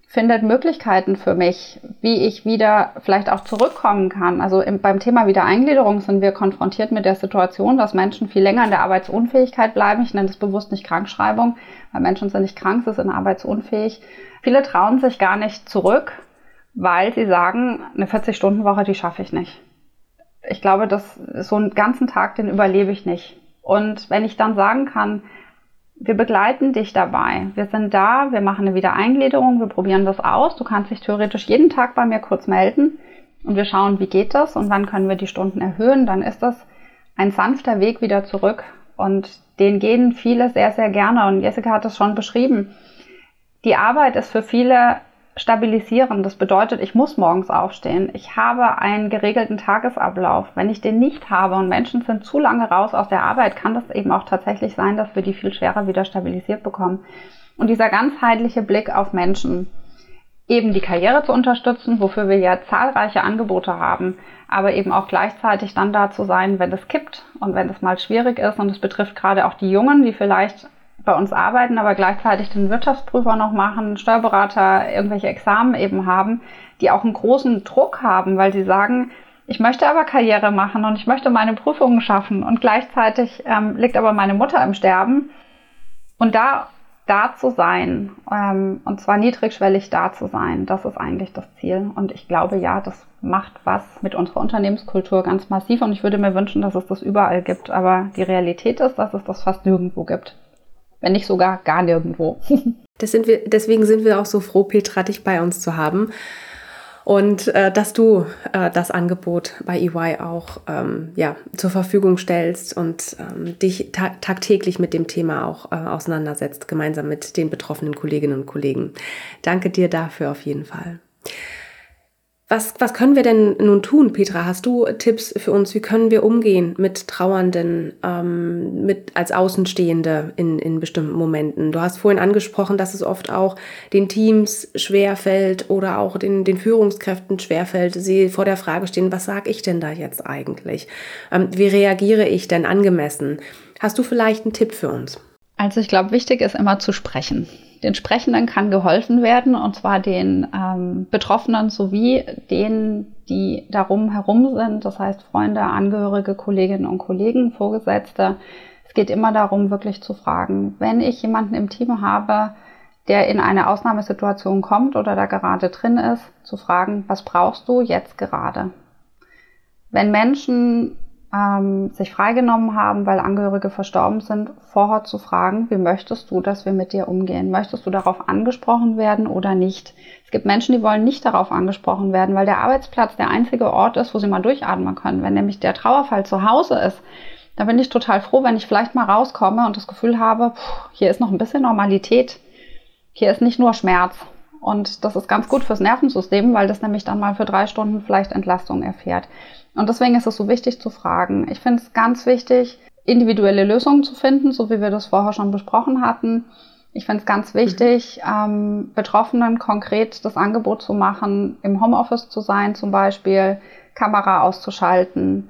Speaker 2: findet Möglichkeiten für mich, wie ich wieder vielleicht auch zurückkommen kann. Also im, beim Thema Wiedereingliederung sind wir konfrontiert mit der Situation, dass Menschen viel länger in der Arbeitsunfähigkeit bleiben. Ich nenne das bewusst nicht Krankschreibung, weil Menschen sind nicht krank, sie sind arbeitsunfähig. Viele trauen sich gar nicht zurück, weil sie sagen, eine 40-Stunden-Woche, die schaffe ich nicht. Ich glaube, dass so einen ganzen Tag, den überlebe ich nicht. Und wenn ich dann sagen kann, wir begleiten dich dabei. Wir sind da, wir machen eine Wiedereingliederung, wir probieren das aus. Du kannst dich theoretisch jeden Tag bei mir kurz melden und wir schauen, wie geht das und wann können wir die Stunden erhöhen. Dann ist das ein sanfter Weg wieder zurück und den gehen viele sehr, sehr gerne und Jessica hat es schon beschrieben. Die Arbeit ist für viele stabilisieren. Das bedeutet, ich muss morgens aufstehen. Ich habe einen geregelten Tagesablauf. Wenn ich den nicht habe und Menschen sind zu lange raus aus der Arbeit, kann das eben auch tatsächlich sein, dass wir die viel schwerer wieder stabilisiert bekommen. Und dieser ganzheitliche Blick auf Menschen, eben die Karriere zu unterstützen, wofür wir ja zahlreiche Angebote haben, aber eben auch gleichzeitig dann da zu sein, wenn es kippt und wenn es mal schwierig ist. Und es betrifft gerade auch die Jungen, die vielleicht bei uns arbeiten, aber gleichzeitig den Wirtschaftsprüfer noch machen, Steuerberater, irgendwelche Examen eben haben, die auch einen großen Druck haben, weil sie sagen, ich möchte aber Karriere machen und ich möchte meine Prüfungen schaffen und gleichzeitig ähm, liegt aber meine Mutter im Sterben. Und da da zu sein, ähm, und zwar niedrigschwellig da zu sein, das ist eigentlich das Ziel. Und ich glaube, ja, das macht was mit unserer Unternehmenskultur ganz massiv. Und ich würde mir wünschen, dass es das überall gibt. Aber die Realität ist, dass es das fast nirgendwo gibt wenn nicht sogar gar nirgendwo.
Speaker 1: Sind wir, deswegen sind wir auch so froh, Petra, dich bei uns zu haben. Und äh, dass du äh, das Angebot bei EY auch ähm, ja, zur Verfügung stellst und ähm, dich ta tagtäglich mit dem Thema auch äh, auseinandersetzt, gemeinsam mit den betroffenen Kolleginnen und Kollegen. Danke dir dafür auf jeden Fall. Was, was können wir denn nun tun, Petra? Hast du Tipps für uns? Wie können wir umgehen mit Trauernden, ähm, mit, als Außenstehende in, in bestimmten Momenten? Du hast vorhin angesprochen, dass es oft auch den Teams schwerfällt oder auch den, den Führungskräften schwerfällt, sie vor der Frage stehen, was sage ich denn da jetzt eigentlich? Ähm, wie reagiere ich denn angemessen? Hast du vielleicht einen Tipp für uns?
Speaker 2: Also ich glaube, wichtig ist immer zu sprechen. Den Sprechenden kann geholfen werden, und zwar den ähm, Betroffenen sowie denen, die darum herum sind, das heißt Freunde, Angehörige, Kolleginnen und Kollegen, Vorgesetzte. Es geht immer darum, wirklich zu fragen, wenn ich jemanden im Team habe, der in eine Ausnahmesituation kommt oder da gerade drin ist, zu fragen, was brauchst du jetzt gerade? Wenn Menschen ähm, sich freigenommen haben, weil Angehörige verstorben sind, vorher zu fragen, wie möchtest du, dass wir mit dir umgehen? Möchtest du darauf angesprochen werden oder nicht? Es gibt Menschen, die wollen nicht darauf angesprochen werden, weil der Arbeitsplatz der einzige Ort ist, wo sie mal durchatmen können. Wenn nämlich der Trauerfall zu Hause ist, dann bin ich total froh, wenn ich vielleicht mal rauskomme und das Gefühl habe, pff, hier ist noch ein bisschen Normalität. Hier ist nicht nur Schmerz. Und das ist ganz gut fürs Nervensystem, weil das nämlich dann mal für drei Stunden vielleicht Entlastung erfährt. Und deswegen ist es so wichtig zu fragen. Ich finde es ganz wichtig, individuelle Lösungen zu finden, so wie wir das vorher schon besprochen hatten. Ich finde es ganz wichtig, ähm, Betroffenen konkret das Angebot zu machen, im Homeoffice zu sein zum Beispiel, Kamera auszuschalten,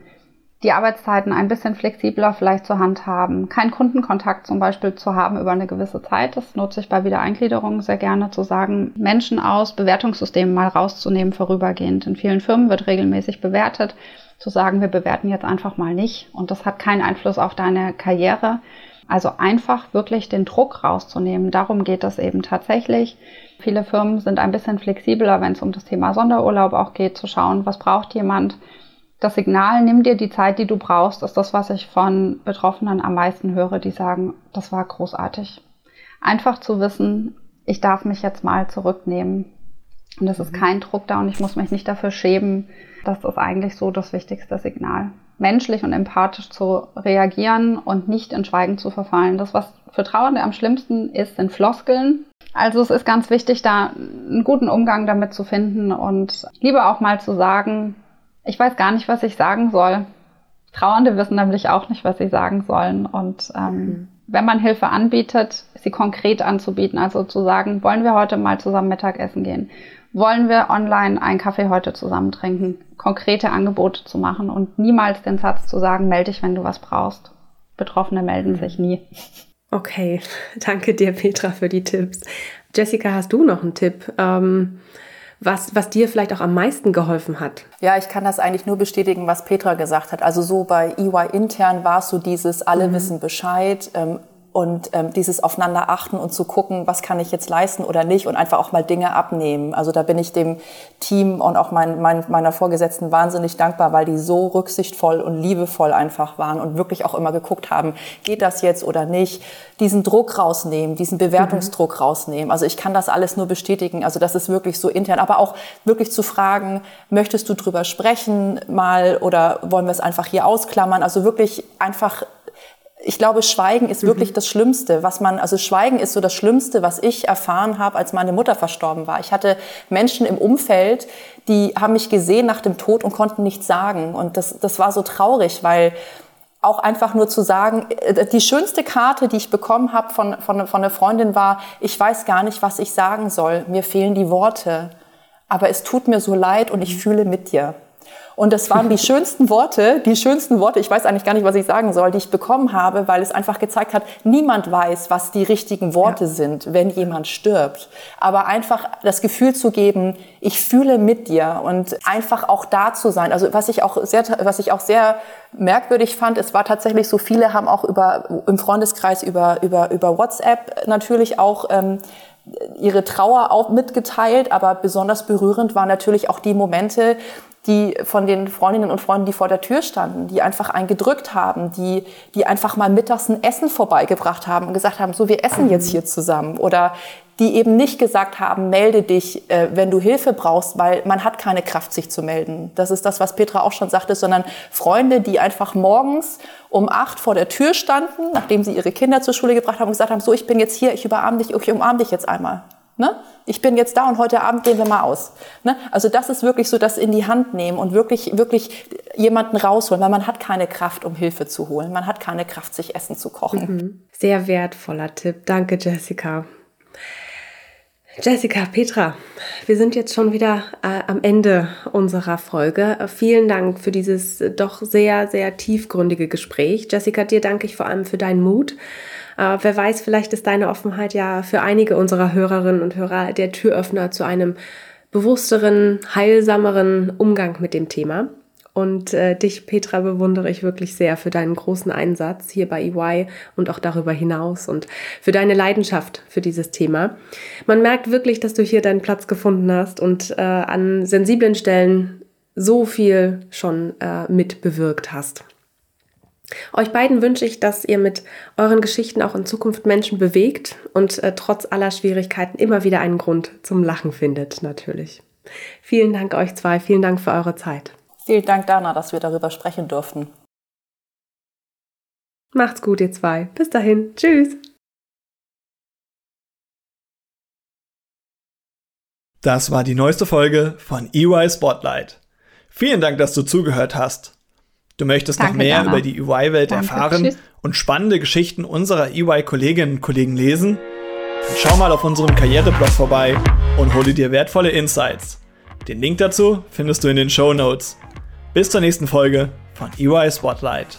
Speaker 2: die Arbeitszeiten ein bisschen flexibler vielleicht zur Hand haben, keinen Kundenkontakt zum Beispiel zu haben über eine gewisse Zeit. Das nutze ich bei Wiedereingliederung sehr gerne zu sagen, Menschen aus Bewertungssystemen mal rauszunehmen vorübergehend. In vielen Firmen wird regelmäßig bewertet, zu sagen, wir bewerten jetzt einfach mal nicht und das hat keinen Einfluss auf deine Karriere. Also einfach wirklich den Druck rauszunehmen. Darum geht es eben tatsächlich. Viele Firmen sind ein bisschen flexibler, wenn es um das Thema Sonderurlaub auch geht, zu schauen, was braucht jemand das Signal, nimm dir die Zeit, die du brauchst, ist das, was ich von Betroffenen am meisten höre, die sagen, das war großartig. Einfach zu wissen, ich darf mich jetzt mal zurücknehmen. Und es ist mhm. kein Druck da und ich muss mich nicht dafür schämen. Das ist eigentlich so das wichtigste Signal. Menschlich und empathisch zu reagieren und nicht in Schweigen zu verfallen. Das, was für Trauernde am schlimmsten ist, sind Floskeln. Also es ist ganz wichtig, da einen guten Umgang damit zu finden und lieber auch mal zu sagen, ich weiß gar nicht, was ich sagen soll. Trauernde wissen nämlich auch nicht, was sie sagen sollen. Und ähm, mhm. wenn man Hilfe anbietet, sie konkret anzubieten, also zu sagen, wollen wir heute mal zusammen Mittagessen gehen? Wollen wir online einen Kaffee heute zusammen trinken? Konkrete Angebote zu machen und niemals den Satz zu sagen, melde dich, wenn du was brauchst. Betroffene melden mhm. sich nie.
Speaker 1: Okay, danke dir, Petra, für die Tipps. Jessica, hast du noch einen Tipp? Ähm was, was dir vielleicht auch am meisten geholfen hat.
Speaker 3: Ja, ich kann das eigentlich nur bestätigen, was Petra gesagt hat. Also so bei EY intern war es so dieses, alle mhm. wissen Bescheid, ähm, und ähm, dieses aufeinander achten und zu gucken, was kann ich jetzt leisten oder nicht und einfach auch mal Dinge abnehmen. Also da bin ich dem Team und auch mein, mein, meiner Vorgesetzten wahnsinnig dankbar, weil die so rücksichtsvoll und liebevoll einfach waren und wirklich auch immer geguckt haben, geht das jetzt oder nicht. Diesen Druck rausnehmen, diesen Bewertungsdruck mhm. rausnehmen. Also ich kann das alles nur bestätigen. Also das ist wirklich so intern, aber auch wirklich zu fragen, möchtest du drüber sprechen mal oder wollen wir es einfach hier ausklammern? Also wirklich einfach ich glaube, Schweigen ist wirklich mhm. das Schlimmste, was man, also Schweigen ist so das Schlimmste, was ich erfahren habe, als meine Mutter verstorben war. Ich hatte Menschen im Umfeld, die haben mich gesehen nach dem Tod und konnten nichts sagen. Und das, das war so traurig, weil auch einfach nur zu sagen, äh, die schönste Karte, die ich bekommen habe von, von, von einer Freundin war, ich weiß gar nicht, was ich sagen soll, mir fehlen die Worte, aber es tut mir so leid und ich fühle mit dir. Und das waren die schönsten Worte, die schönsten Worte, ich weiß eigentlich gar nicht, was ich sagen soll, die ich bekommen habe, weil es einfach gezeigt hat, niemand weiß, was die richtigen Worte ja. sind, wenn jemand stirbt. Aber einfach das Gefühl zu geben, ich fühle mit dir und einfach auch da zu sein. Also was ich auch sehr, was ich auch sehr merkwürdig fand, es war tatsächlich so, viele haben auch über, im Freundeskreis über, über, über WhatsApp natürlich auch, ähm, ihre Trauer auch mitgeteilt, aber besonders berührend waren natürlich auch die Momente, die von den Freundinnen und Freunden, die vor der Tür standen, die einfach einen gedrückt haben, die, die einfach mal mittags ein Essen vorbeigebracht haben und gesagt haben, so, wir essen jetzt hier zusammen. Oder die eben nicht gesagt haben, melde dich, äh, wenn du Hilfe brauchst, weil man hat keine Kraft, sich zu melden. Das ist das, was Petra auch schon sagte, sondern Freunde, die einfach morgens um acht vor der Tür standen, nachdem sie ihre Kinder zur Schule gebracht haben und gesagt haben, so, ich bin jetzt hier, ich umarme dich, ich umarme dich jetzt einmal. Ne? Ich bin jetzt da und heute Abend gehen wir mal aus. Ne? Also das ist wirklich so das in die Hand nehmen und wirklich, wirklich jemanden rausholen, weil man hat keine Kraft, um Hilfe zu holen. Man hat keine Kraft, sich Essen zu kochen.
Speaker 1: Mhm. Sehr wertvoller Tipp. Danke, Jessica. Jessica, Petra, wir sind jetzt schon wieder äh, am Ende unserer Folge. Äh, vielen Dank für dieses doch sehr, sehr tiefgründige Gespräch. Jessica, dir danke ich vor allem für deinen Mut äh, wer weiß, vielleicht ist deine Offenheit ja für einige unserer Hörerinnen und Hörer der Türöffner zu einem bewussteren, heilsameren Umgang mit dem Thema. Und äh, dich, Petra, bewundere ich wirklich sehr für deinen großen Einsatz hier bei EY und auch darüber hinaus und für deine Leidenschaft für dieses Thema. Man merkt wirklich, dass du hier deinen Platz gefunden hast und äh, an sensiblen Stellen so viel schon äh, mitbewirkt hast. Euch beiden wünsche ich, dass ihr mit euren Geschichten auch in Zukunft Menschen bewegt und äh, trotz aller Schwierigkeiten immer wieder einen Grund zum Lachen findet, natürlich. Vielen Dank euch zwei, vielen Dank für eure Zeit.
Speaker 3: Vielen Dank, Dana, dass wir darüber sprechen durften.
Speaker 1: Macht's gut, ihr zwei. Bis dahin. Tschüss.
Speaker 4: Das war die neueste Folge von EY Spotlight. Vielen Dank, dass du zugehört hast. Du möchtest Danke, noch mehr Dana. über die EY-Welt erfahren Tschüss. und spannende Geschichten unserer EY-Kolleginnen und Kollegen lesen? Dann schau mal auf unserem Karriereblog vorbei und hole dir wertvolle Insights. Den Link dazu findest du in den Show Notes. Bis zur nächsten Folge von EY Spotlight.